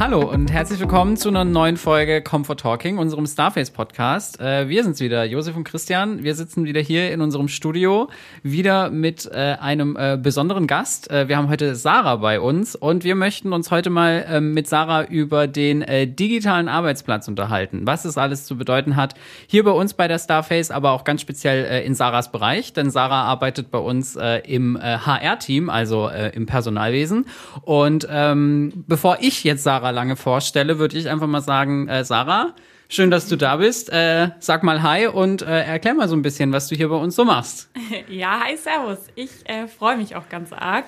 Hallo und herzlich willkommen zu einer neuen Folge Comfort Talking, unserem Starface Podcast. Äh, wir sind's wieder, Josef und Christian. Wir sitzen wieder hier in unserem Studio, wieder mit äh, einem äh, besonderen Gast. Wir haben heute Sarah bei uns und wir möchten uns heute mal ähm, mit Sarah über den digitalen Arbeitsplatz unterhalten. Was es alles zu bedeuten hat, hier bei uns bei der Starface, aber auch ganz speziell in Sarahs Bereich, denn Sarah arbeitet bei uns im HR-Team, also im Personalwesen. Und ähm, bevor ich jetzt Sarah Sarah Lange vorstelle, würde ich einfach mal sagen, äh, Sarah, schön, dass du da bist. Äh, sag mal Hi und äh, erklär mal so ein bisschen, was du hier bei uns so machst. Ja, hi, Servus. Ich äh, freue mich auch ganz arg.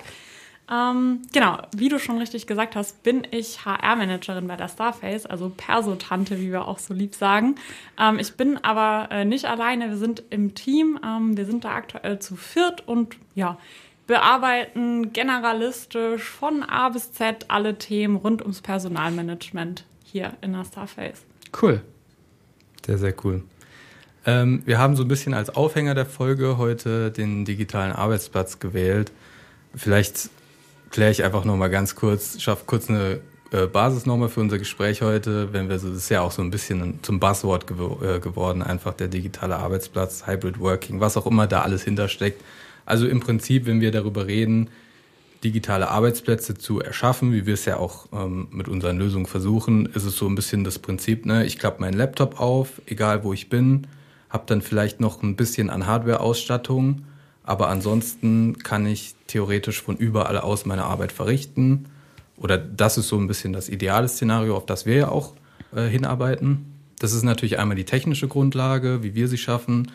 Ähm, genau, wie du schon richtig gesagt hast, bin ich HR-Managerin bei der Starface, also Persotante, wie wir auch so lieb sagen. Ähm, ich bin aber äh, nicht alleine, wir sind im Team, ähm, wir sind da aktuell zu viert und ja, bearbeiten generalistisch von A bis Z alle Themen rund ums Personalmanagement hier in der Starface. Cool. Sehr, sehr cool. Ähm, wir haben so ein bisschen als Aufhänger der Folge heute den digitalen Arbeitsplatz gewählt. Vielleicht kläre ich einfach nochmal ganz kurz, schaffe kurz eine äh, Basis nochmal für unser Gespräch heute, wenn wir so, das ist ja auch so ein bisschen zum Buzzword gew äh, geworden, einfach der digitale Arbeitsplatz, Hybrid Working, was auch immer da alles hintersteckt. Also im Prinzip, wenn wir darüber reden, digitale Arbeitsplätze zu erschaffen, wie wir es ja auch ähm, mit unseren Lösungen versuchen, ist es so ein bisschen das Prinzip, ne? ich klappe meinen Laptop auf, egal wo ich bin, habe dann vielleicht noch ein bisschen an Hardware-Ausstattung, aber ansonsten kann ich theoretisch von überall aus meine Arbeit verrichten. Oder das ist so ein bisschen das ideale Szenario, auf das wir ja auch äh, hinarbeiten. Das ist natürlich einmal die technische Grundlage, wie wir sie schaffen.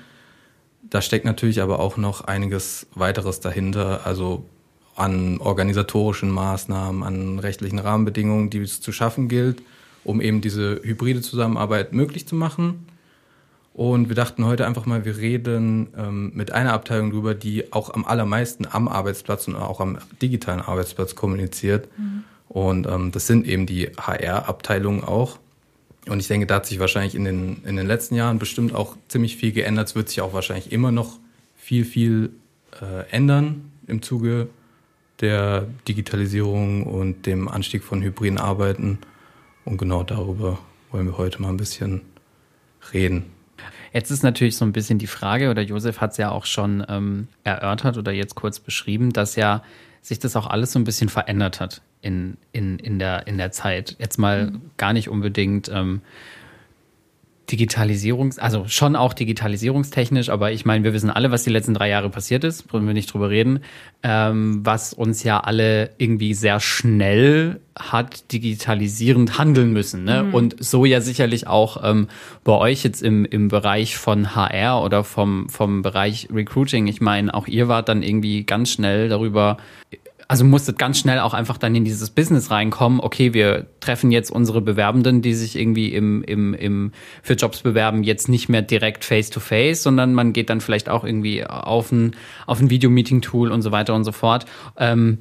Da steckt natürlich aber auch noch einiges weiteres dahinter, also an organisatorischen Maßnahmen, an rechtlichen Rahmenbedingungen, die es zu schaffen gilt, um eben diese hybride Zusammenarbeit möglich zu machen. Und wir dachten heute einfach mal, wir reden ähm, mit einer Abteilung drüber, die auch am allermeisten am Arbeitsplatz und auch am digitalen Arbeitsplatz kommuniziert. Mhm. Und ähm, das sind eben die HR-Abteilungen auch. Und ich denke, da hat sich wahrscheinlich in den, in den letzten Jahren bestimmt auch ziemlich viel geändert. Es wird sich auch wahrscheinlich immer noch viel, viel äh, ändern im Zuge der Digitalisierung und dem Anstieg von hybriden Arbeiten. Und genau darüber wollen wir heute mal ein bisschen reden. Jetzt ist natürlich so ein bisschen die Frage, oder Josef hat es ja auch schon ähm, erörtert oder jetzt kurz beschrieben, dass ja sich das auch alles so ein bisschen verändert hat in, in, in, der, in der Zeit. Jetzt mal mhm. gar nicht unbedingt ähm, Digitalisierungs-, also schon auch digitalisierungstechnisch, aber ich meine, wir wissen alle, was die letzten drei Jahre passiert ist, wollen wir nicht drüber reden, ähm, was uns ja alle irgendwie sehr schnell hat digitalisierend handeln müssen. Ne? Mhm. Und so ja sicherlich auch ähm, bei euch jetzt im, im Bereich von HR oder vom, vom Bereich Recruiting. Ich meine, auch ihr wart dann irgendwie ganz schnell darüber also musstet ganz schnell auch einfach dann in dieses Business reinkommen. Okay, wir treffen jetzt unsere Bewerbenden, die sich irgendwie im, im, im für Jobs bewerben, jetzt nicht mehr direkt face to face, sondern man geht dann vielleicht auch irgendwie auf ein, auf ein Videomeeting-Tool und so weiter und so fort. Ähm,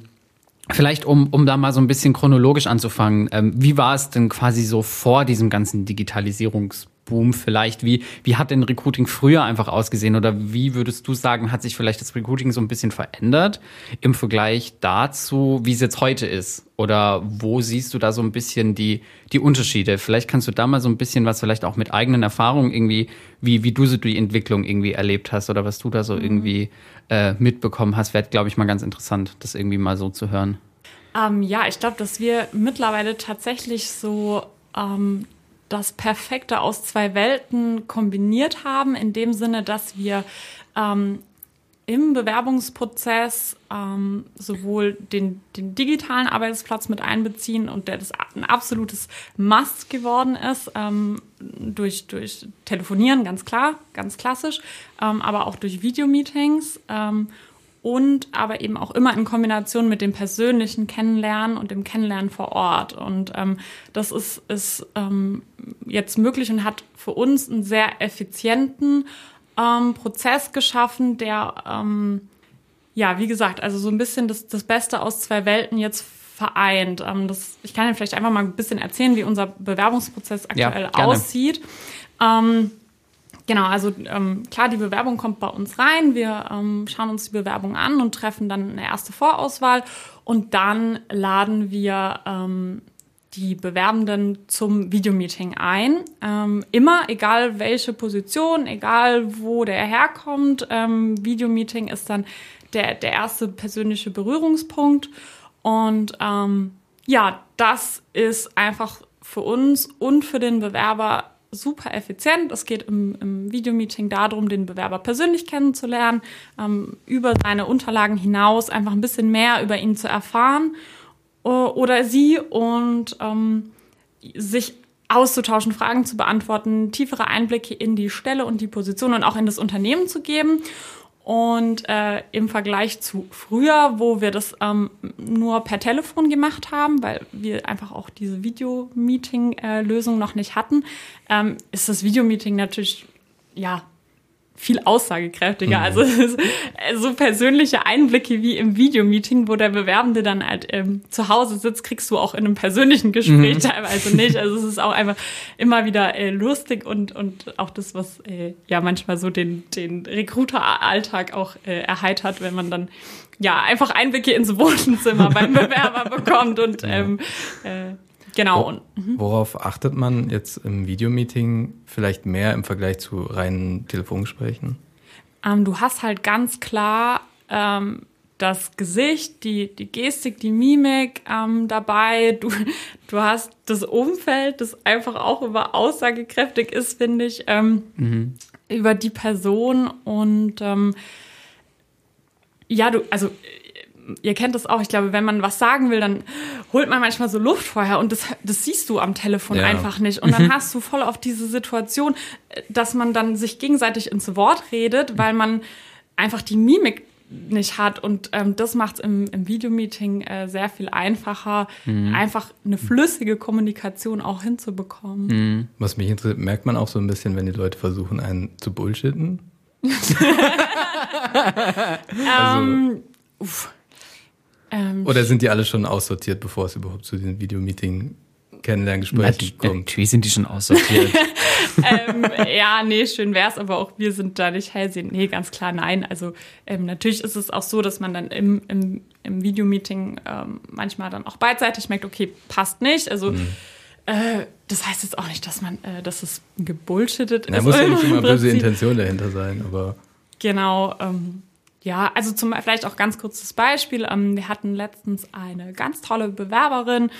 Vielleicht, um, um da mal so ein bisschen chronologisch anzufangen, ähm, wie war es denn quasi so vor diesem ganzen Digitalisierungs Boom vielleicht? Wie, wie hat denn Recruiting früher einfach ausgesehen? Oder wie würdest du sagen, hat sich vielleicht das Recruiting so ein bisschen verändert im Vergleich dazu, wie es jetzt heute ist? Oder wo siehst du da so ein bisschen die, die Unterschiede? Vielleicht kannst du da mal so ein bisschen was vielleicht auch mit eigenen Erfahrungen irgendwie, wie, wie du so die Entwicklung irgendwie erlebt hast oder was du da so mhm. irgendwie äh, mitbekommen hast, wäre, glaube ich, mal ganz interessant, das irgendwie mal so zu hören. Ähm, ja, ich glaube, dass wir mittlerweile tatsächlich so ähm, das Perfekte aus zwei Welten kombiniert haben, in dem Sinne, dass wir ähm, im Bewerbungsprozess ähm, sowohl den, den digitalen Arbeitsplatz mit einbeziehen und der das ein absolutes Must geworden ist, ähm, durch, durch Telefonieren, ganz klar, ganz klassisch, ähm, aber auch durch Videomeetings. Und aber eben auch immer in Kombination mit dem persönlichen Kennenlernen und dem Kennenlernen vor Ort. Und ähm, das ist, ist ähm, jetzt möglich und hat für uns einen sehr effizienten ähm, Prozess geschaffen, der, ähm, ja, wie gesagt, also so ein bisschen das, das Beste aus zwei Welten jetzt vereint. Ähm, das, ich kann Ihnen vielleicht einfach mal ein bisschen erzählen, wie unser Bewerbungsprozess aktuell ja, aussieht. Ähm, Genau, also ähm, klar, die Bewerbung kommt bei uns rein. Wir ähm, schauen uns die Bewerbung an und treffen dann eine erste Vorauswahl und dann laden wir ähm, die Bewerbenden zum Videomeeting ein. Ähm, immer, egal welche Position, egal wo der herkommt. Ähm, Videomeeting ist dann der, der erste persönliche Berührungspunkt. Und ähm, ja, das ist einfach für uns und für den Bewerber super effizient. Es geht im, im Videomeeting darum, den Bewerber persönlich kennenzulernen, ähm, über seine Unterlagen hinaus einfach ein bisschen mehr über ihn zu erfahren oder sie und ähm, sich auszutauschen, Fragen zu beantworten, tiefere Einblicke in die Stelle und die Position und auch in das Unternehmen zu geben. Und äh, im Vergleich zu früher, wo wir das ähm, nur per Telefon gemacht haben, weil wir einfach auch diese Videomeeting-Lösung äh, noch nicht hatten, ähm, ist das Videomeeting natürlich ja viel aussagekräftiger. Mhm. Also so persönliche Einblicke wie im Videomeeting, wo der Bewerbende dann halt ähm, zu Hause sitzt, kriegst du auch in einem persönlichen Gespräch mhm. teilweise nicht. Also es ist auch einfach immer wieder äh, lustig und und auch das, was äh, ja manchmal so den den Recruiter-Alltag auch äh, erheitert, wenn man dann ja einfach Einblicke ins Wohnzimmer beim Bewerber bekommt und ähm, äh, Genau. Wo, mhm. worauf achtet man jetzt im Videomeeting vielleicht mehr im Vergleich zu reinen Telefongesprächen? Ähm, du hast halt ganz klar ähm, das Gesicht, die, die Gestik, die Mimik ähm, dabei. Du, du hast das Umfeld, das einfach auch über aussagekräftig ist, finde ich, ähm, mhm. über die Person und ähm, ja, du, also ihr kennt das auch, ich glaube, wenn man was sagen will, dann holt man manchmal so Luft vorher und das, das siehst du am Telefon ja. einfach nicht. Und dann mhm. hast du voll auf diese Situation, dass man dann sich gegenseitig ins Wort redet, weil man einfach die Mimik nicht hat. Und ähm, das macht es im, im Videomeeting äh, sehr viel einfacher, mhm. einfach eine flüssige Kommunikation auch hinzubekommen. Mhm. Was mich interessiert, merkt man auch so ein bisschen, wenn die Leute versuchen, einen zu bullshitten? also, ähm, uff. Ähm, Oder sind die alle schon aussortiert, bevor es überhaupt zu den Videomeeting Kennenlerngesprächen kommt? Natürlich sind die schon aussortiert. ähm, ja, nee, schön wär's, aber auch wir sind da nicht hellsehen. Nee, ganz klar nein. Also ähm, natürlich ist es auch so, dass man dann im, im, im Videomeeting ähm, manchmal dann auch beidseitig merkt, okay, passt nicht. Also mhm. äh, das heißt jetzt auch nicht, dass man, äh, dass es gebullshittet ist. Da muss ja nicht immer böse Intention dahinter sein, aber. Genau, ähm, ja, also zum vielleicht auch ganz kurzes Beispiel. Ähm, wir hatten letztens eine ganz tolle Bewerberin,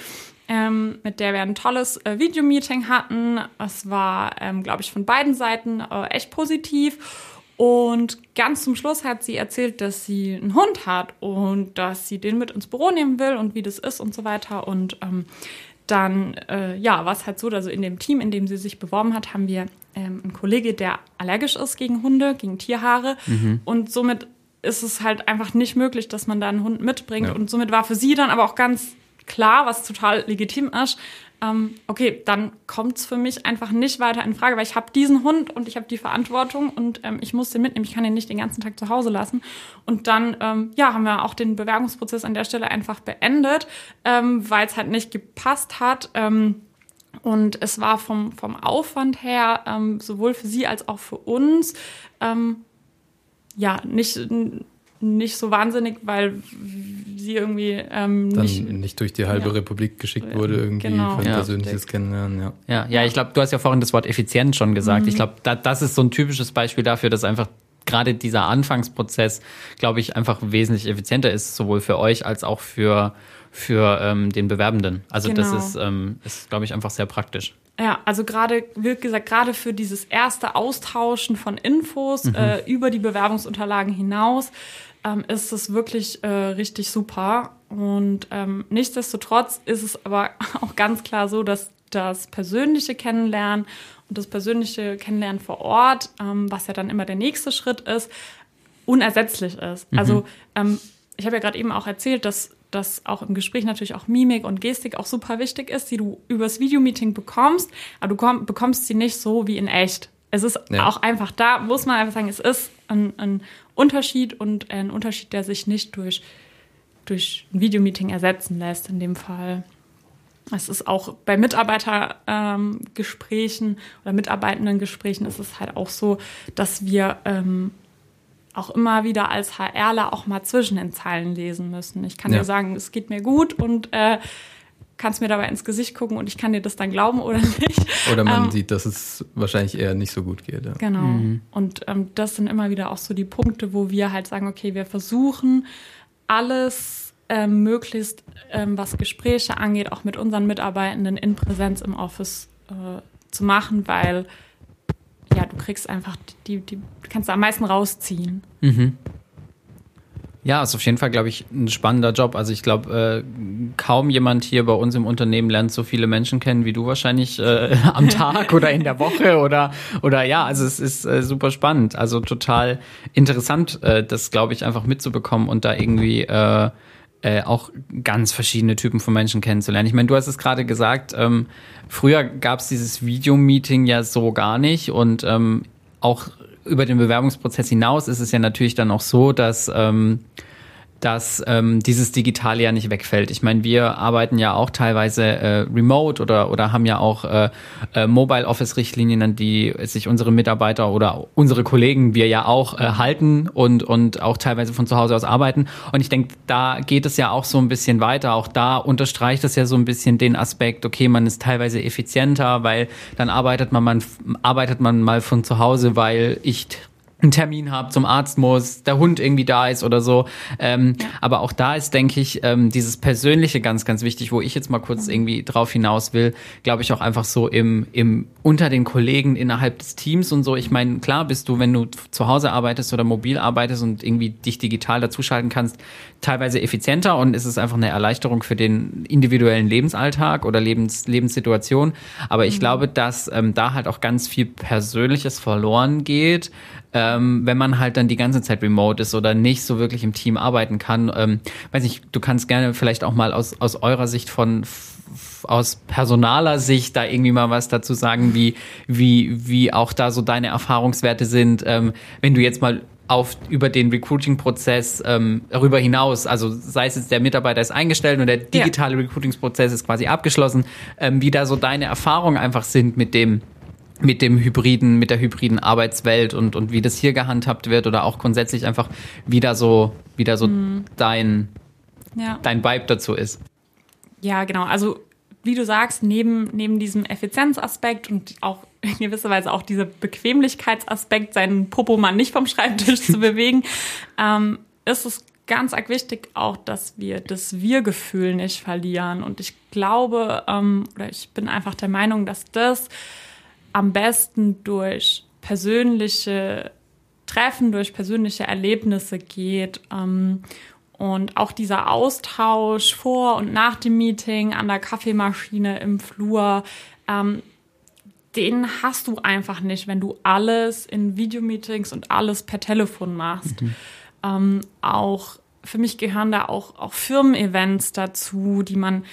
ähm, mit der wir ein tolles äh, Videomeeting hatten. Es war, ähm, glaube ich, von beiden Seiten äh, echt positiv. Und ganz zum Schluss hat sie erzählt, dass sie einen Hund hat und dass sie den mit ins Büro nehmen will und wie das ist und so weiter. Und ähm, dann, äh, ja, war es halt so, also in dem Team, in dem sie sich beworben hat, haben wir ähm, einen Kollege, der allergisch ist gegen Hunde, gegen Tierhaare. Mhm. Und somit ist es halt einfach nicht möglich, dass man da einen Hund mitbringt. Ja. Und somit war für sie dann aber auch ganz klar, was total legitim ist, ähm, okay, dann kommt es für mich einfach nicht weiter in Frage, weil ich habe diesen Hund und ich habe die Verantwortung und ähm, ich muss den mitnehmen. Ich kann ihn nicht den ganzen Tag zu Hause lassen. Und dann, ähm, ja, haben wir auch den Bewerbungsprozess an der Stelle einfach beendet, ähm, weil es halt nicht gepasst hat. Ähm, und es war vom, vom Aufwand her, ähm, sowohl für sie als auch für uns, ähm, ja, nicht, nicht so wahnsinnig, weil sie irgendwie ähm, Dann nicht, nicht durch die halbe ja. Republik geschickt wurde, irgendwie genau. für ein ja. persönliches Kennenlernen, ja. Ja, ja ich glaube, du hast ja vorhin das Wort effizient schon gesagt. Mhm. Ich glaube, da, das ist so ein typisches Beispiel dafür, dass einfach gerade dieser Anfangsprozess, glaube ich, einfach wesentlich effizienter ist, sowohl für euch als auch für, für ähm, den Bewerbenden. Also genau. das ist, ähm, ist glaube ich, einfach sehr praktisch. Ja, also gerade, wie gesagt, gerade für dieses erste Austauschen von Infos mhm. äh, über die Bewerbungsunterlagen hinaus ähm, ist es wirklich äh, richtig super. Und ähm, nichtsdestotrotz ist es aber auch ganz klar so, dass das persönliche Kennenlernen und das persönliche Kennenlernen vor Ort, ähm, was ja dann immer der nächste Schritt ist, unersetzlich ist. Mhm. Also ähm, ich habe ja gerade eben auch erzählt, dass dass auch im Gespräch natürlich auch Mimik und Gestik auch super wichtig ist, die du übers Videomeeting bekommst, aber du bekommst sie nicht so wie in echt. Es ist ja. auch einfach da, muss man einfach sagen, es ist ein, ein, Unterschied und ein Unterschied, der sich nicht durch, durch ein Videomeeting ersetzen lässt in dem Fall. Es ist auch bei Mitarbeitergesprächen ähm, oder Mitarbeitendengesprächen ist es halt auch so, dass wir ähm, auch immer wieder als HRler auch mal zwischen den Zeilen lesen müssen. Ich kann ja. dir sagen, es geht mir gut und äh, kannst mir dabei ins Gesicht gucken und ich kann dir das dann glauben oder nicht. Oder man ähm, sieht, dass es wahrscheinlich eher nicht so gut geht. Ja. Genau. Mhm. Und ähm, das sind immer wieder auch so die Punkte, wo wir halt sagen, okay, wir versuchen alles ähm, möglichst, ähm, was Gespräche angeht, auch mit unseren Mitarbeitenden in Präsenz im Office äh, zu machen, weil ja, du kriegst einfach die, die, kannst da am meisten rausziehen. Mhm. Ja, ist auf jeden Fall, glaube ich, ein spannender Job. Also ich glaube, äh, kaum jemand hier bei uns im Unternehmen lernt so viele Menschen kennen wie du wahrscheinlich äh, am Tag oder in der Woche oder oder ja, also es ist äh, super spannend. Also total interessant, äh, das glaube ich einfach mitzubekommen und da irgendwie äh, auch ganz verschiedene Typen von Menschen kennenzulernen. Ich meine, du hast es gerade gesagt, ähm, früher gab es dieses Videomeeting ja so gar nicht und ähm, auch über den Bewerbungsprozess hinaus ist es ja natürlich dann auch so, dass ähm, dass ähm, dieses Digitale ja nicht wegfällt. Ich meine, wir arbeiten ja auch teilweise äh, remote oder, oder haben ja auch äh, äh, Mobile Office Richtlinien, an die sich unsere Mitarbeiter oder unsere Kollegen, wir ja auch äh, halten und, und auch teilweise von zu Hause aus arbeiten. Und ich denke, da geht es ja auch so ein bisschen weiter. Auch da unterstreicht es ja so ein bisschen den Aspekt, okay, man ist teilweise effizienter, weil dann arbeitet man, man arbeitet man mal von zu Hause, weil ich einen Termin habe, zum Arzt muss, der Hund irgendwie da ist oder so. Ähm, ja. Aber auch da ist, denke ich, ähm, dieses Persönliche ganz, ganz wichtig, wo ich jetzt mal kurz irgendwie drauf hinaus will, glaube ich auch einfach so im, im unter den Kollegen innerhalb des Teams und so. Ich meine, klar bist du, wenn du zu Hause arbeitest oder mobil arbeitest und irgendwie dich digital dazuschalten kannst, teilweise effizienter und es ist einfach eine Erleichterung für den individuellen Lebensalltag oder Lebens, Lebenssituation. Aber ich mhm. glaube, dass ähm, da halt auch ganz viel Persönliches verloren geht ähm, wenn man halt dann die ganze Zeit remote ist oder nicht so wirklich im Team arbeiten kann. Ähm, weiß nicht, du kannst gerne vielleicht auch mal aus, aus eurer Sicht von aus personaler Sicht da irgendwie mal was dazu sagen, wie, wie, wie auch da so deine Erfahrungswerte sind, ähm, wenn du jetzt mal auf über den Recruiting-Prozess ähm, darüber hinaus, also sei es jetzt der Mitarbeiter ist eingestellt und der digitale ja. Recruiting-Prozess ist quasi abgeschlossen, ähm, wie da so deine Erfahrungen einfach sind mit dem mit dem hybriden, mit der hybriden Arbeitswelt und, und wie das hier gehandhabt wird oder auch grundsätzlich einfach wieder so, wieder so mhm. dein, ja. dein Vibe dazu ist. Ja, genau. Also, wie du sagst, neben, neben diesem Effizienzaspekt und auch in gewisser Weise auch dieser Bequemlichkeitsaspekt, seinen Popo mal nicht vom Schreibtisch zu bewegen, ähm, ist es ganz arg wichtig auch, dass wir das Wir-Gefühl nicht verlieren. Und ich glaube, ähm, oder ich bin einfach der Meinung, dass das am besten durch persönliche Treffen, durch persönliche Erlebnisse geht. Ähm, und auch dieser Austausch vor und nach dem Meeting an der Kaffeemaschine im Flur, ähm, den hast du einfach nicht, wenn du alles in Videomeetings und alles per Telefon machst. Mhm. Ähm, auch für mich gehören da auch, auch Firmen-Events dazu, die man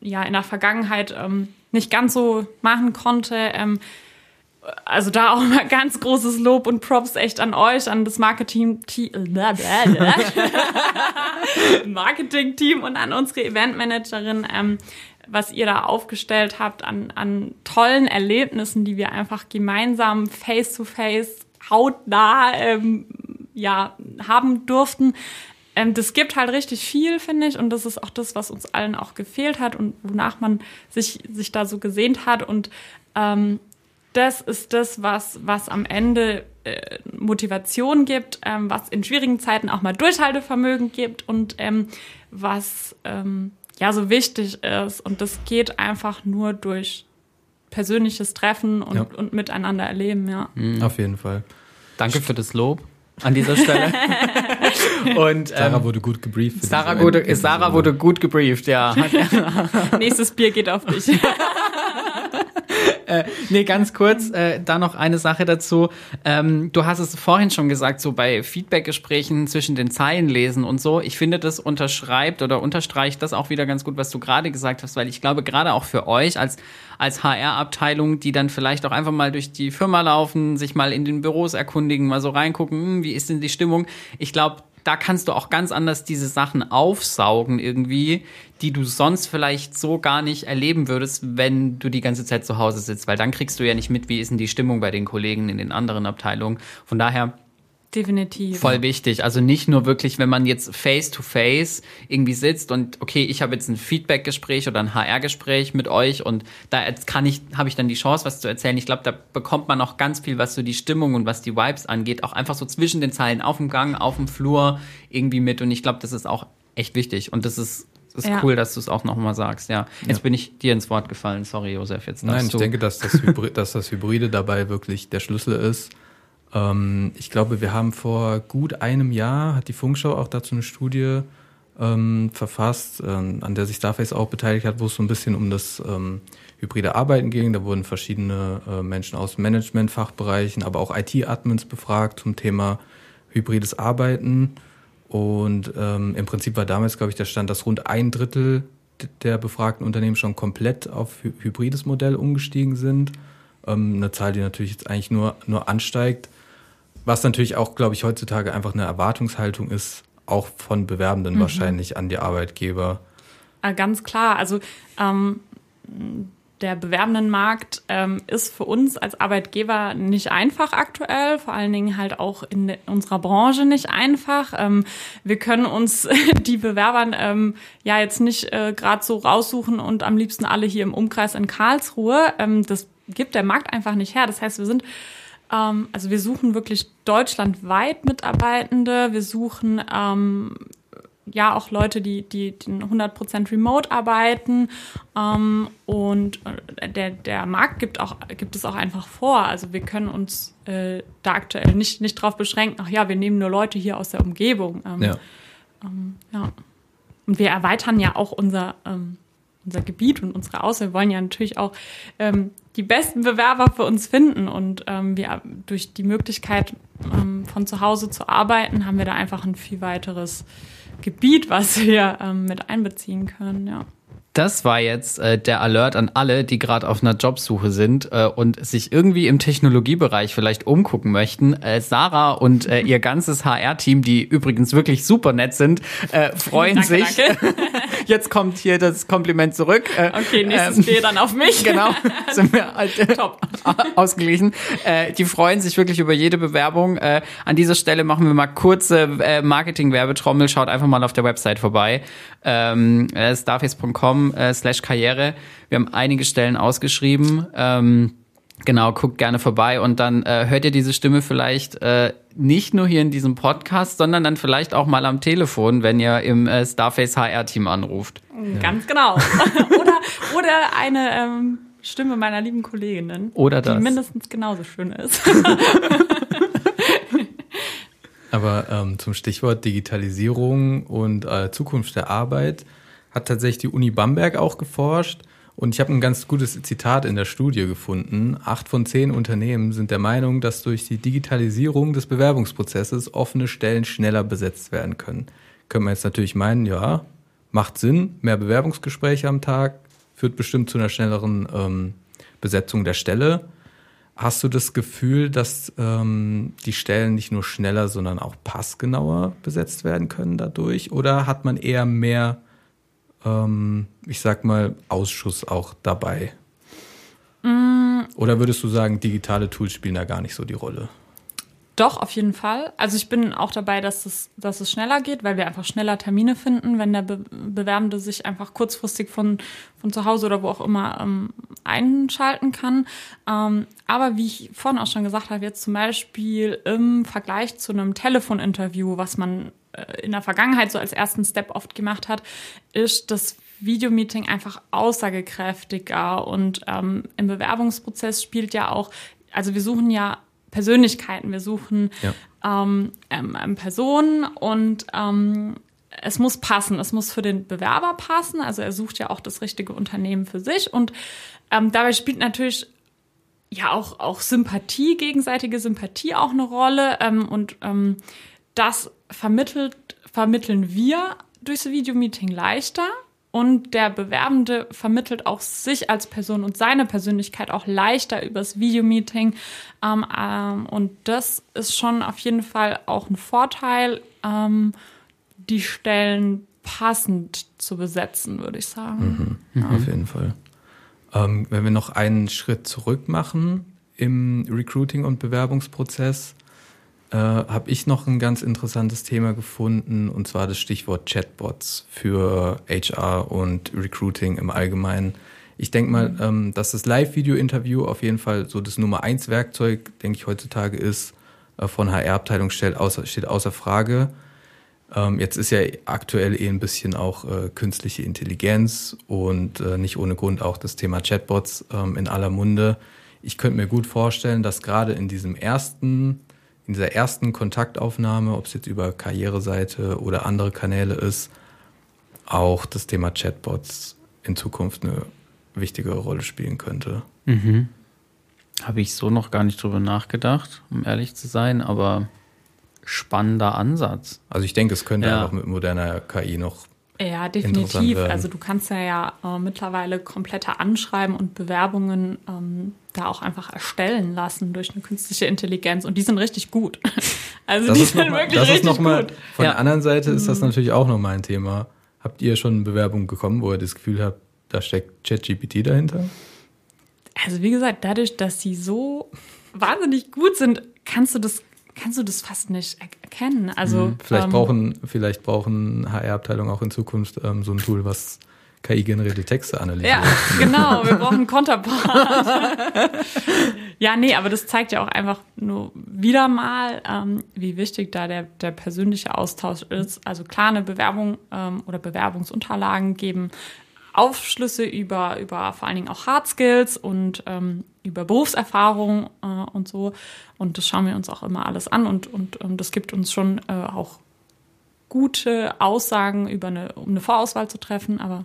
ja in der Vergangenheit ähm, nicht ganz so machen konnte. Ähm, also da auch mal ganz großes Lob und Props echt an euch, an das Marketing Marketing und an unsere Eventmanagerin, ähm, was ihr da aufgestellt habt an, an tollen Erlebnissen, die wir einfach gemeinsam face to face hautnah ähm, ja haben durften. Ähm, das gibt halt richtig viel, finde ich, und das ist auch das, was uns allen auch gefehlt hat und wonach man sich sich da so gesehnt hat und ähm, das ist das, was, was am Ende äh, Motivation gibt, ähm, was in schwierigen Zeiten auch mal Durchhaltevermögen gibt und ähm, was ähm, ja so wichtig ist. Und das geht einfach nur durch persönliches Treffen und, ja. und miteinander erleben, ja. Mhm. Auf jeden Fall. Danke für das Lob an dieser Stelle. Und, ähm, Sarah wurde gut gebrieft. Sarah, wurde, Sarah wurde gut gebrieft, ja. Nächstes Bier geht auf dich. äh, nee, ganz kurz, äh, da noch eine Sache dazu. Ähm, du hast es vorhin schon gesagt, so bei Feedbackgesprächen zwischen den Zeilen lesen und so. Ich finde, das unterschreibt oder unterstreicht das auch wieder ganz gut, was du gerade gesagt hast, weil ich glaube, gerade auch für euch als, als HR-Abteilung, die dann vielleicht auch einfach mal durch die Firma laufen, sich mal in den Büros erkundigen, mal so reingucken, hm, wie ist denn die Stimmung? Ich glaube, da kannst du auch ganz anders diese Sachen aufsaugen irgendwie, die du sonst vielleicht so gar nicht erleben würdest, wenn du die ganze Zeit zu Hause sitzt, weil dann kriegst du ja nicht mit, wie ist denn die Stimmung bei den Kollegen in den anderen Abteilungen. Von daher Definitiv. Voll wichtig. Also nicht nur wirklich, wenn man jetzt face to face irgendwie sitzt und okay, ich habe jetzt ein Feedback-Gespräch oder ein HR-Gespräch mit euch und da kann ich, habe ich dann die Chance, was zu erzählen. Ich glaube, da bekommt man auch ganz viel, was so die Stimmung und was die Vibes angeht, auch einfach so zwischen den Zeilen auf dem Gang, auf dem Flur irgendwie mit. Und ich glaube, das ist auch echt wichtig. Und das ist ist ja. cool, dass du es auch nochmal sagst, ja. Jetzt ja. bin ich dir ins Wort gefallen. Sorry, Josef, jetzt Nein, ich du. denke, dass das, Hybrid, dass das Hybride dabei wirklich der Schlüssel ist. Ähm, ich glaube, wir haben vor gut einem Jahr, hat die Funkschau auch dazu eine Studie ähm, verfasst, ähm, an der sich Starface auch beteiligt hat, wo es so ein bisschen um das ähm, hybride Arbeiten ging. Da wurden verschiedene äh, Menschen aus Management-Fachbereichen, aber auch IT-Admins befragt zum Thema hybrides Arbeiten. Und ähm, im Prinzip war damals, glaube ich, der Stand, dass rund ein Drittel der befragten Unternehmen schon komplett auf hybrides Modell umgestiegen sind. Ähm, eine Zahl, die natürlich jetzt eigentlich nur, nur ansteigt. Was natürlich auch, glaube ich, heutzutage einfach eine Erwartungshaltung ist, auch von Bewerbenden mhm. wahrscheinlich an die Arbeitgeber. Ah, ganz klar. Also ähm, der Bewerbendenmarkt ähm, ist für uns als Arbeitgeber nicht einfach aktuell, vor allen Dingen halt auch in unserer Branche nicht einfach. Ähm, wir können uns die Bewerbern ähm, ja jetzt nicht äh, gerade so raussuchen und am liebsten alle hier im Umkreis in Karlsruhe. Ähm, das gibt der Markt einfach nicht her. Das heißt, wir sind ähm, also wir suchen wirklich deutschlandweit Mitarbeitende. Wir suchen ähm, ja auch Leute, die, die, die 100% remote arbeiten. Ähm, und äh, der, der Markt gibt, auch, gibt es auch einfach vor. Also wir können uns äh, da aktuell nicht, nicht drauf beschränken, ach ja, wir nehmen nur Leute hier aus der Umgebung. Ähm, ja. Ähm, ja. Und wir erweitern ja auch unser, ähm, unser Gebiet und unsere Auswahl. Wir wollen ja natürlich auch ähm, die besten Bewerber für uns finden. Und ähm, wir durch die Möglichkeit, ähm, von zu Hause zu arbeiten, haben wir da einfach ein viel weiteres Gebiet, was wir ähm, mit einbeziehen können, ja. Das war jetzt äh, der Alert an alle, die gerade auf einer Jobsuche sind äh, und sich irgendwie im Technologiebereich vielleicht umgucken möchten. Äh, Sarah und äh, ihr ganzes HR-Team, die übrigens wirklich super nett sind, äh, freuen danke, sich. Danke. jetzt kommt hier das Kompliment zurück. Äh, okay, nächstes ähm, dann auf mich. Genau, sind wir halt, äh, Top. ausgeglichen. Äh, die freuen sich wirklich über jede Bewerbung. Äh, an dieser Stelle machen wir mal kurze äh, Marketing-Werbetrommel. Schaut einfach mal auf der Website vorbei. Ähm, äh, starface.com äh, slash Karriere. Wir haben einige Stellen ausgeschrieben. Ähm, genau, guckt gerne vorbei und dann äh, hört ihr diese Stimme vielleicht äh, nicht nur hier in diesem Podcast, sondern dann vielleicht auch mal am Telefon, wenn ihr im äh, Starface HR-Team anruft. Ganz genau. oder, oder eine ähm, Stimme meiner lieben Kolleginnen, oder das. die mindestens genauso schön ist. Aber ähm, zum Stichwort Digitalisierung und äh, Zukunft der Arbeit hat tatsächlich die Uni Bamberg auch geforscht. Und ich habe ein ganz gutes Zitat in der Studie gefunden. Acht von zehn Unternehmen sind der Meinung, dass durch die Digitalisierung des Bewerbungsprozesses offene Stellen schneller besetzt werden können. Könnte man jetzt natürlich meinen, ja, macht Sinn, mehr Bewerbungsgespräche am Tag, führt bestimmt zu einer schnelleren ähm, Besetzung der Stelle. Hast du das Gefühl, dass ähm, die Stellen nicht nur schneller, sondern auch passgenauer besetzt werden können dadurch? Oder hat man eher mehr ähm, ich sag mal, Ausschuss auch dabei? Mm. Oder würdest du sagen, digitale Tools spielen da gar nicht so die Rolle? Doch, auf jeden Fall. Also ich bin auch dabei, dass es, dass es schneller geht, weil wir einfach schneller Termine finden, wenn der Be Bewerbende sich einfach kurzfristig von, von zu Hause oder wo auch immer ähm, einschalten kann. Ähm, aber wie ich vorhin auch schon gesagt habe, jetzt zum Beispiel im Vergleich zu einem Telefoninterview, was man in der Vergangenheit so als ersten Step oft gemacht hat, ist das Videomeeting einfach aussagekräftiger. Und ähm, im Bewerbungsprozess spielt ja auch, also wir suchen ja Persönlichkeiten, wir suchen ja. ähm, ähm, Personen und ähm, es muss passen, es muss für den Bewerber passen, also er sucht ja auch das richtige Unternehmen für sich. Und ähm, dabei spielt natürlich ja auch, auch Sympathie, gegenseitige Sympathie auch eine Rolle. Ähm, und ähm, das vermittelt, vermitteln wir durchs Videomeeting leichter und der Bewerbende vermittelt auch sich als Person und seine Persönlichkeit auch leichter übers Videomeeting. Ähm, ähm, und das ist schon auf jeden Fall auch ein Vorteil, ähm, die Stellen passend zu besetzen, würde ich sagen. Mhm. Ja. Auf jeden Fall. Ähm, wenn wir noch einen Schritt zurück machen im Recruiting- und Bewerbungsprozess, äh, habe ich noch ein ganz interessantes Thema gefunden, und zwar das Stichwort Chatbots für HR und Recruiting im Allgemeinen. Ich denke mal, mhm. ähm, dass das Live-Video-Interview auf jeden Fall so das Nummer eins Werkzeug, denke ich, heutzutage ist, äh, von HR-Abteilung steht außer, steht außer Frage. Ähm, jetzt ist ja aktuell eh ein bisschen auch äh, künstliche Intelligenz und äh, nicht ohne Grund auch das Thema Chatbots ähm, in aller Munde. Ich könnte mir gut vorstellen, dass gerade in diesem ersten in dieser ersten Kontaktaufnahme, ob es jetzt über Karriereseite oder andere Kanäle ist, auch das Thema Chatbots in Zukunft eine wichtige Rolle spielen könnte. Mhm. Habe ich so noch gar nicht drüber nachgedacht, um ehrlich zu sein, aber spannender Ansatz. Also ich denke, es könnte ja. auch mit moderner KI noch ja, definitiv. Also du kannst ja, ja äh, mittlerweile komplette Anschreiben und Bewerbungen ähm, da auch einfach erstellen lassen durch eine künstliche Intelligenz und die sind richtig gut. Also das die sind mal, wirklich das richtig ist noch mal, gut. Von ja. der anderen Seite ist das mhm. natürlich auch nochmal ein Thema. Habt ihr schon Bewerbungen bekommen, wo ihr das Gefühl habt, da steckt ChatGPT dahinter? Also wie gesagt, dadurch, dass sie so wahnsinnig gut sind, kannst du das kannst du das fast nicht erkennen. Also mhm. vielleicht ähm, brauchen vielleicht brauchen HR-Abteilungen auch in Zukunft ähm, so ein Tool, was KI-generierte Texte analysiert. Ja, genau. Wir brauchen Konterpart. ja, nee, aber das zeigt ja auch einfach nur wieder mal, ähm, wie wichtig da der, der persönliche Austausch ist. Also klar, eine Bewerbung ähm, oder Bewerbungsunterlagen geben Aufschlüsse über, über vor allen Dingen auch Hard Skills und ähm, über Berufserfahrung äh, und so. Und das schauen wir uns auch immer alles an und, und ähm, das gibt uns schon äh, auch gute Aussagen über eine, um eine Vorauswahl zu treffen, aber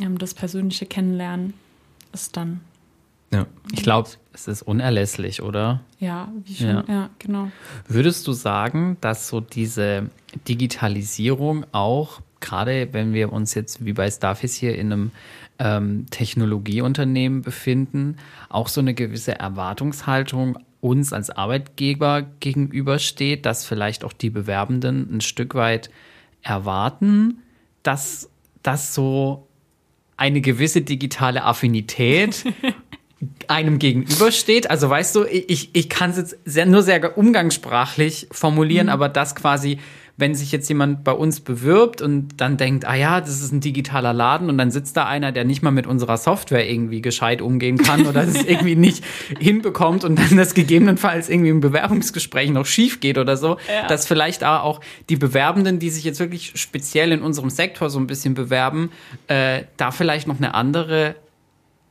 ähm, das persönliche Kennenlernen ist dann. Ja. Ich glaube, es ist unerlässlich, oder? Ja, wie schon, ja. ja, genau. Würdest du sagen, dass so diese Digitalisierung auch gerade wenn wir uns jetzt wie bei Starface hier in einem ähm, Technologieunternehmen befinden, auch so eine gewisse Erwartungshaltung uns als Arbeitgeber gegenübersteht, dass vielleicht auch die Bewerbenden ein Stück weit erwarten, dass das so eine gewisse digitale Affinität einem gegenübersteht. Also weißt du, ich, ich kann es jetzt sehr, nur sehr umgangssprachlich formulieren, mhm. aber das quasi wenn sich jetzt jemand bei uns bewirbt und dann denkt, ah ja, das ist ein digitaler Laden und dann sitzt da einer, der nicht mal mit unserer Software irgendwie gescheit umgehen kann oder es irgendwie nicht hinbekommt und dann das gegebenenfalls irgendwie im Bewerbungsgespräch noch schief geht oder so, ja. dass vielleicht auch die Bewerbenden, die sich jetzt wirklich speziell in unserem Sektor so ein bisschen bewerben, äh, da vielleicht noch eine andere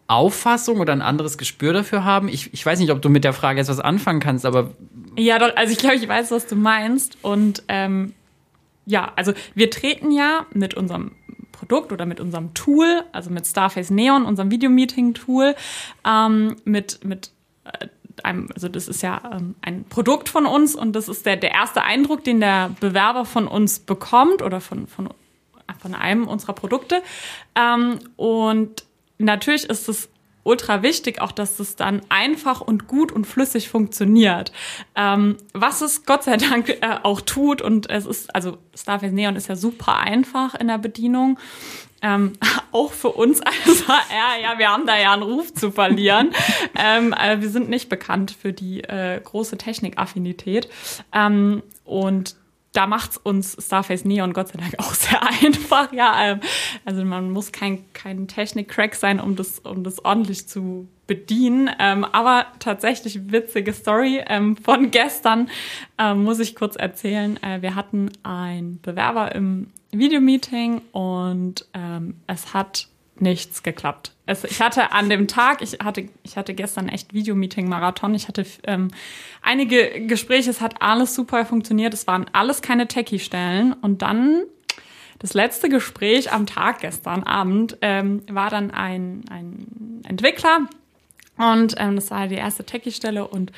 Auffassung oder ein anderes Gespür dafür haben? Ich, ich weiß nicht, ob du mit der Frage jetzt was anfangen kannst, aber. Ja, doch, also ich glaube, ich weiß, was du meinst. Und ähm, ja, also wir treten ja mit unserem Produkt oder mit unserem Tool, also mit Starface Neon, unserem Videomeeting-Tool, ähm, mit, mit äh, einem, also das ist ja ähm, ein Produkt von uns und das ist der, der erste Eindruck, den der Bewerber von uns bekommt oder von, von, von einem unserer Produkte. Ähm, und natürlich ist es ultra wichtig, auch dass es dann einfach und gut und flüssig funktioniert. Ähm, was es Gott sei Dank äh, auch tut und es ist, also Starface Neon ist ja super einfach in der Bedienung. Ähm, auch für uns als HR, ja, wir haben da ja einen Ruf zu verlieren. ähm, äh, wir sind nicht bekannt für die äh, große Technikaffinität. Ähm, und da macht's uns Starface Neon Gott sei Dank auch sehr einfach. Ja, ähm, also man muss kein, kein Technik-Crack sein, um das, um das ordentlich zu bedienen. Ähm, aber tatsächlich witzige Story ähm, von gestern ähm, muss ich kurz erzählen. Äh, wir hatten einen Bewerber im Videomeeting und ähm, es hat nichts geklappt. Es, ich hatte an dem Tag, ich hatte, ich hatte gestern echt Videomeeting-Marathon. Ich hatte ähm, einige Gespräche, es hat alles super funktioniert. Es waren alles keine Techie-Stellen. Und dann das letzte Gespräch am Tag gestern Abend ähm, war dann ein, ein Entwickler. Und ähm, das war die erste Techie-Stelle und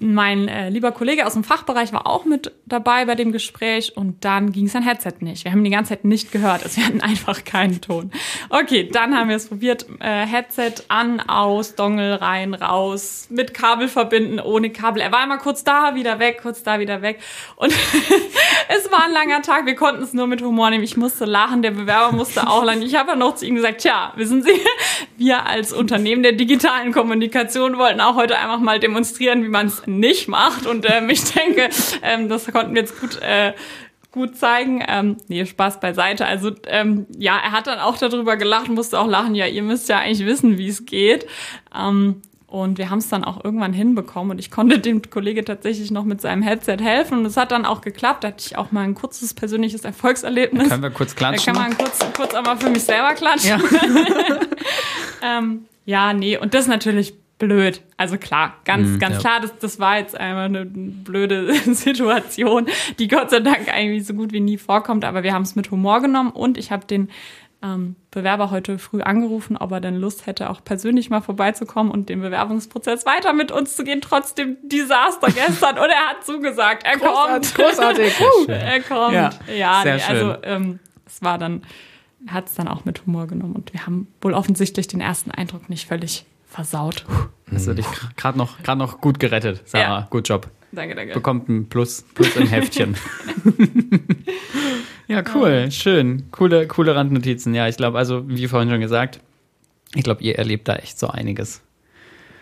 mein äh, lieber Kollege aus dem Fachbereich war auch mit dabei bei dem Gespräch und dann ging sein Headset nicht. Wir haben die ganze Zeit nicht gehört, also wir hatten einfach keinen Ton. Okay, dann haben wir es probiert. Äh, Headset an, aus, Dongle rein, raus, mit Kabel verbinden, ohne Kabel. Er war immer kurz da, wieder weg, kurz da, wieder weg. Und es war ein langer Tag, wir konnten es nur mit Humor nehmen. Ich musste lachen, der Bewerber musste auch lachen. Ich habe ja noch zu ihm gesagt, tja, wissen Sie, wir als Unternehmen der digitalen Kommunikation wollten auch heute einfach mal demonstrieren, wie man es nicht macht. Und ähm, ich denke, ähm, das konnten wir jetzt gut, äh, gut zeigen. Ähm, nee, Spaß beiseite. Also ähm, ja, er hat dann auch darüber gelacht, musste auch lachen. Ja, ihr müsst ja eigentlich wissen, wie es geht. Ähm, und wir haben es dann auch irgendwann hinbekommen und ich konnte dem Kollege tatsächlich noch mit seinem Headset helfen und es hat dann auch geklappt. Da hatte ich auch mal ein kurzes persönliches Erfolgserlebnis. Da können wir kurz klatschen? Da kann man kurz, kurz auch mal für mich selber klatschen. Ja, ähm, ja nee, und das natürlich blöd. Also klar, ganz, mm, ganz ja. klar, das, das war jetzt einmal eine blöde Situation, die Gott sei Dank eigentlich so gut wie nie vorkommt, aber wir haben es mit Humor genommen und ich habe den ähm, Bewerber heute früh angerufen, ob er denn Lust hätte, auch persönlich mal vorbeizukommen und den Bewerbungsprozess weiter mit uns zu gehen, trotz dem Desaster gestern. Und er hat zugesagt, er Großartig, kommt. Großartig. er kommt. Ja, ja nee, also ähm, es war dann, er hat es dann auch mit Humor genommen und wir haben wohl offensichtlich den ersten Eindruck nicht völlig versaut. Hast du dich gerade noch, noch gut gerettet, Sarah. Ja. Gut Job. Danke, danke. Bekommt ein Plus, Plus im Heftchen. Ja, cool, schön. Coole, coole Randnotizen. Ja, ich glaube, also, wie vorhin schon gesagt, ich glaube, ihr erlebt da echt so einiges.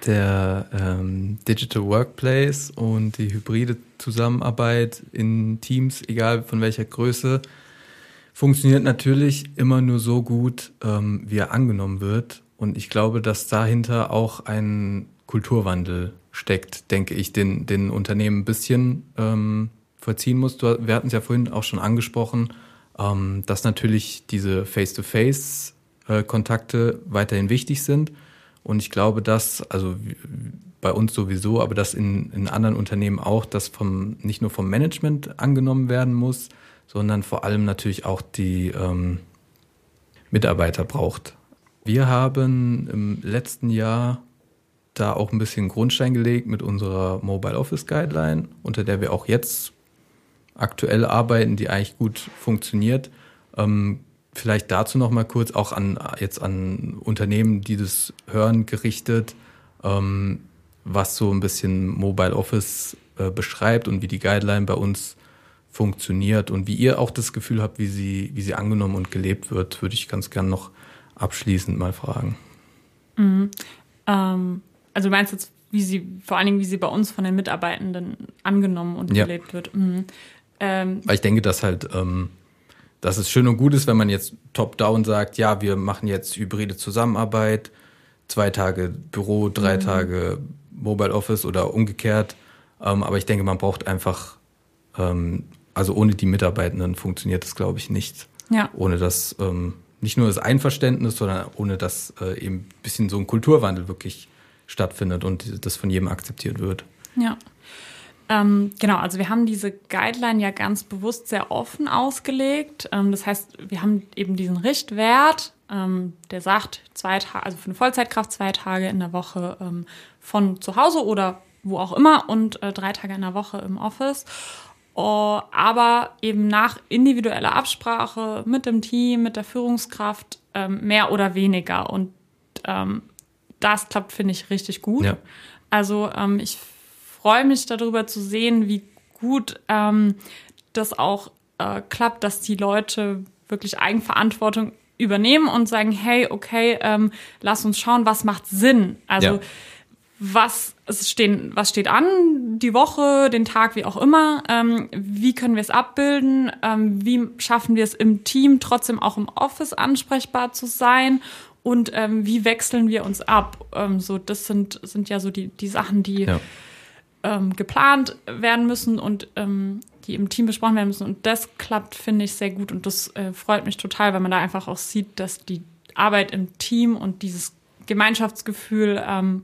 Der ähm, Digital Workplace und die hybride Zusammenarbeit in Teams, egal von welcher Größe, funktioniert natürlich immer nur so gut, ähm, wie er angenommen wird. Und ich glaube, dass dahinter auch ein Kulturwandel steckt, denke ich, den, den Unternehmen ein bisschen ähm, vollziehen muss. Du, wir hatten es ja vorhin auch schon angesprochen, ähm, dass natürlich diese Face-to-Face-Kontakte weiterhin wichtig sind. Und ich glaube, dass, also bei uns sowieso, aber dass in, in anderen Unternehmen auch, dass vom, nicht nur vom Management angenommen werden muss, sondern vor allem natürlich auch die ähm, Mitarbeiter braucht. Wir haben im letzten Jahr da auch ein bisschen Grundstein gelegt mit unserer Mobile Office Guideline, unter der wir auch jetzt aktuell arbeiten, die eigentlich gut funktioniert. Ähm, vielleicht dazu noch mal kurz auch an jetzt an Unternehmen, die das hören, gerichtet, ähm, was so ein bisschen Mobile Office äh, beschreibt und wie die Guideline bei uns funktioniert und wie ihr auch das Gefühl habt, wie sie, wie sie angenommen und gelebt wird, würde ich ganz gern noch abschließend mal fragen. Mhm. Ähm, also du meinst jetzt, wie sie, vor allen Dingen, wie sie bei uns von den Mitarbeitenden angenommen und ja. gelebt wird. Mhm. Ähm, Weil ich denke, dass halt, ähm, dass es schön und gut ist, wenn man jetzt top-down sagt, ja, wir machen jetzt hybride Zusammenarbeit, zwei Tage Büro, drei mhm. Tage Mobile Office oder umgekehrt. Ähm, aber ich denke, man braucht einfach, ähm, also ohne die Mitarbeitenden funktioniert das, glaube ich, nicht. Ja. Ohne das, ähm, nicht nur das Einverständnis, sondern ohne dass äh, eben ein bisschen so ein Kulturwandel wirklich stattfindet und das von jedem akzeptiert wird. Ja. Ähm, genau, also wir haben diese Guideline ja ganz bewusst sehr offen ausgelegt. Ähm, das heißt, wir haben eben diesen Richtwert, ähm, der sagt, zwei Tage, also für eine Vollzeitkraft zwei Tage in der Woche ähm, von zu Hause oder wo auch immer und äh, drei Tage in der Woche im Office. Oh, aber eben nach individueller Absprache mit dem Team, mit der Führungskraft ähm, mehr oder weniger. Und ähm, das klappt, finde ich, richtig gut. Ja. Also ich freue mich darüber zu sehen, wie gut ähm, das auch äh, klappt, dass die Leute wirklich Eigenverantwortung übernehmen und sagen, hey, okay, ähm, lass uns schauen, was macht Sinn. Also ja. Was es stehen, was steht an, die Woche, den Tag, wie auch immer. Ähm, wie können wir es abbilden? Ähm, wie schaffen wir es im Team trotzdem auch im Office ansprechbar zu sein? Und ähm, wie wechseln wir uns ab? Ähm, so, das sind sind ja so die die Sachen, die ja ähm, geplant werden müssen und ähm, die im Team besprochen werden müssen. Und das klappt, finde ich, sehr gut. Und das äh, freut mich total, weil man da einfach auch sieht, dass die Arbeit im Team und dieses Gemeinschaftsgefühl ähm,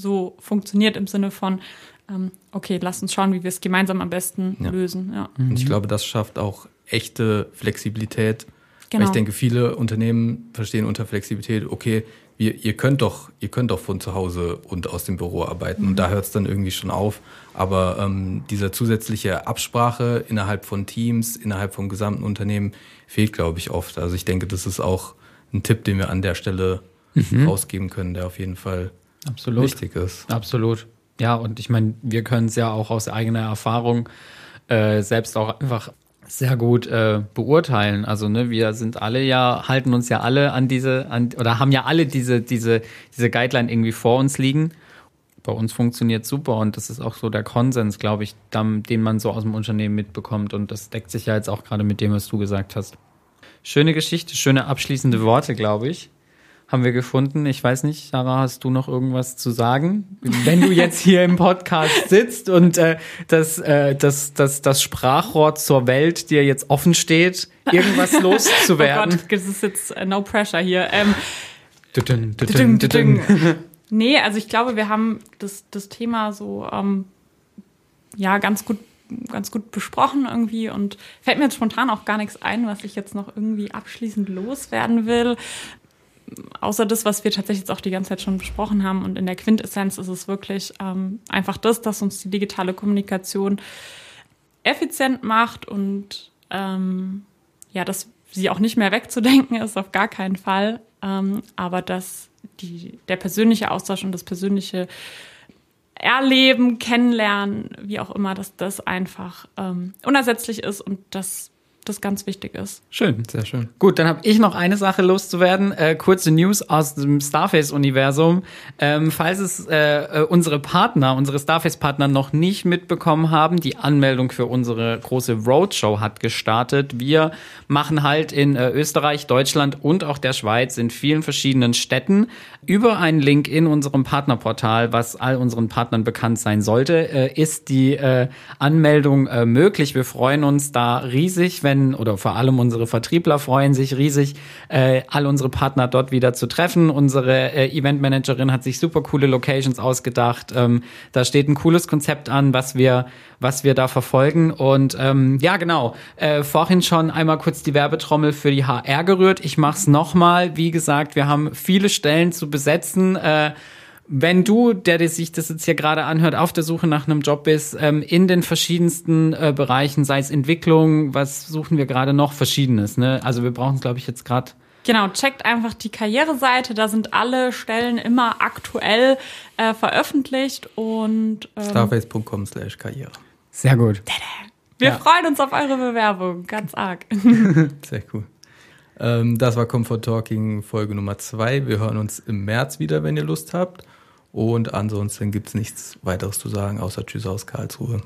so funktioniert im Sinne von, ähm, okay, lass uns schauen, wie wir es gemeinsam am besten ja. lösen. Ja. Und ich glaube, das schafft auch echte Flexibilität. Genau. Weil ich denke, viele Unternehmen verstehen unter Flexibilität, okay, ihr, ihr könnt doch, ihr könnt doch von zu Hause und aus dem Büro arbeiten. Mhm. Und da hört es dann irgendwie schon auf. Aber ähm, diese zusätzliche Absprache innerhalb von Teams, innerhalb vom gesamten Unternehmen fehlt, glaube ich, oft. Also ich denke, das ist auch ein Tipp, den wir an der Stelle mhm. rausgeben können, der auf jeden Fall Absolut. wichtig ist. Absolut. Ja, und ich meine, wir können es ja auch aus eigener Erfahrung äh, selbst auch einfach sehr gut äh, beurteilen. Also ne, wir sind alle ja, halten uns ja alle an diese, an, oder haben ja alle diese, diese, diese Guideline irgendwie vor uns liegen. bei uns funktioniert super und das ist auch so der Konsens, glaube ich, den man so aus dem Unternehmen mitbekommt und das deckt sich ja jetzt auch gerade mit dem, was du gesagt hast. Schöne Geschichte, schöne abschließende Worte, glaube ich haben wir gefunden. Ich weiß nicht, Sarah, hast du noch irgendwas zu sagen? Wenn du jetzt hier im Podcast sitzt und äh, das, äh, das, das, das Sprachrohr zur Welt dir jetzt offen steht, irgendwas loszuwerden. Oh Gott, das ist jetzt uh, no pressure hier. Ähm, dudum, dudum, dudum. nee, also ich glaube, wir haben das, das Thema so ähm, ja ganz gut ganz gut besprochen irgendwie und fällt mir jetzt spontan auch gar nichts ein, was ich jetzt noch irgendwie abschließend loswerden will außer das, was wir tatsächlich jetzt auch die ganze Zeit schon besprochen haben. Und in der Quintessenz ist es wirklich ähm, einfach das, dass uns die digitale Kommunikation effizient macht und ähm, ja, dass sie auch nicht mehr wegzudenken ist, auf gar keinen Fall. Ähm, aber dass die, der persönliche Austausch und das persönliche Erleben, Kennenlernen, wie auch immer, dass das einfach ähm, unersetzlich ist und das das ganz wichtig ist. Schön. Sehr schön. Gut, dann habe ich noch eine Sache loszuwerden. Äh, kurze News aus dem Starface-Universum. Ähm, falls es äh, äh, unsere Partner, unsere Starface-Partner noch nicht mitbekommen haben, die Anmeldung für unsere große Roadshow hat gestartet. Wir machen halt in äh, Österreich, Deutschland und auch der Schweiz in vielen verschiedenen Städten über einen Link in unserem Partnerportal, was all unseren Partnern bekannt sein sollte, äh, ist die äh, Anmeldung möglich. Wir freuen uns da riesig, wenn freuen oder vor allem unsere Vertriebler freuen sich riesig, äh, all unsere Partner dort wieder zu treffen. Unsere äh, Eventmanagerin hat sich super coole Locations ausgedacht. Ähm, da steht ein cooles Konzept an, was wir, was wir da verfolgen. Und ähm, ja, genau. Äh, vorhin schon einmal kurz die Werbetrommel für die HR gerührt. Ich mach's nochmal. Wie gesagt, wir haben viele Stellen zu besetzen. Äh, wenn du, der sich das jetzt hier gerade anhört, auf der Suche nach einem Job bist, ähm, in den verschiedensten äh, Bereichen, sei es Entwicklung, was suchen wir gerade noch? Verschiedenes, ne? Also wir brauchen es, glaube ich, jetzt gerade. Genau, checkt einfach die Karriereseite, da sind alle Stellen immer aktuell äh, veröffentlicht und ähm, starface.com slash karriere. Sehr gut. Wir ja. freuen uns auf eure Bewerbung, ganz arg. Sehr cool. Ähm, das war Comfort Talking Folge Nummer zwei. Wir hören uns im März wieder, wenn ihr Lust habt. Und ansonsten gibt es nichts weiteres zu sagen, außer Tschüss aus Karlsruhe.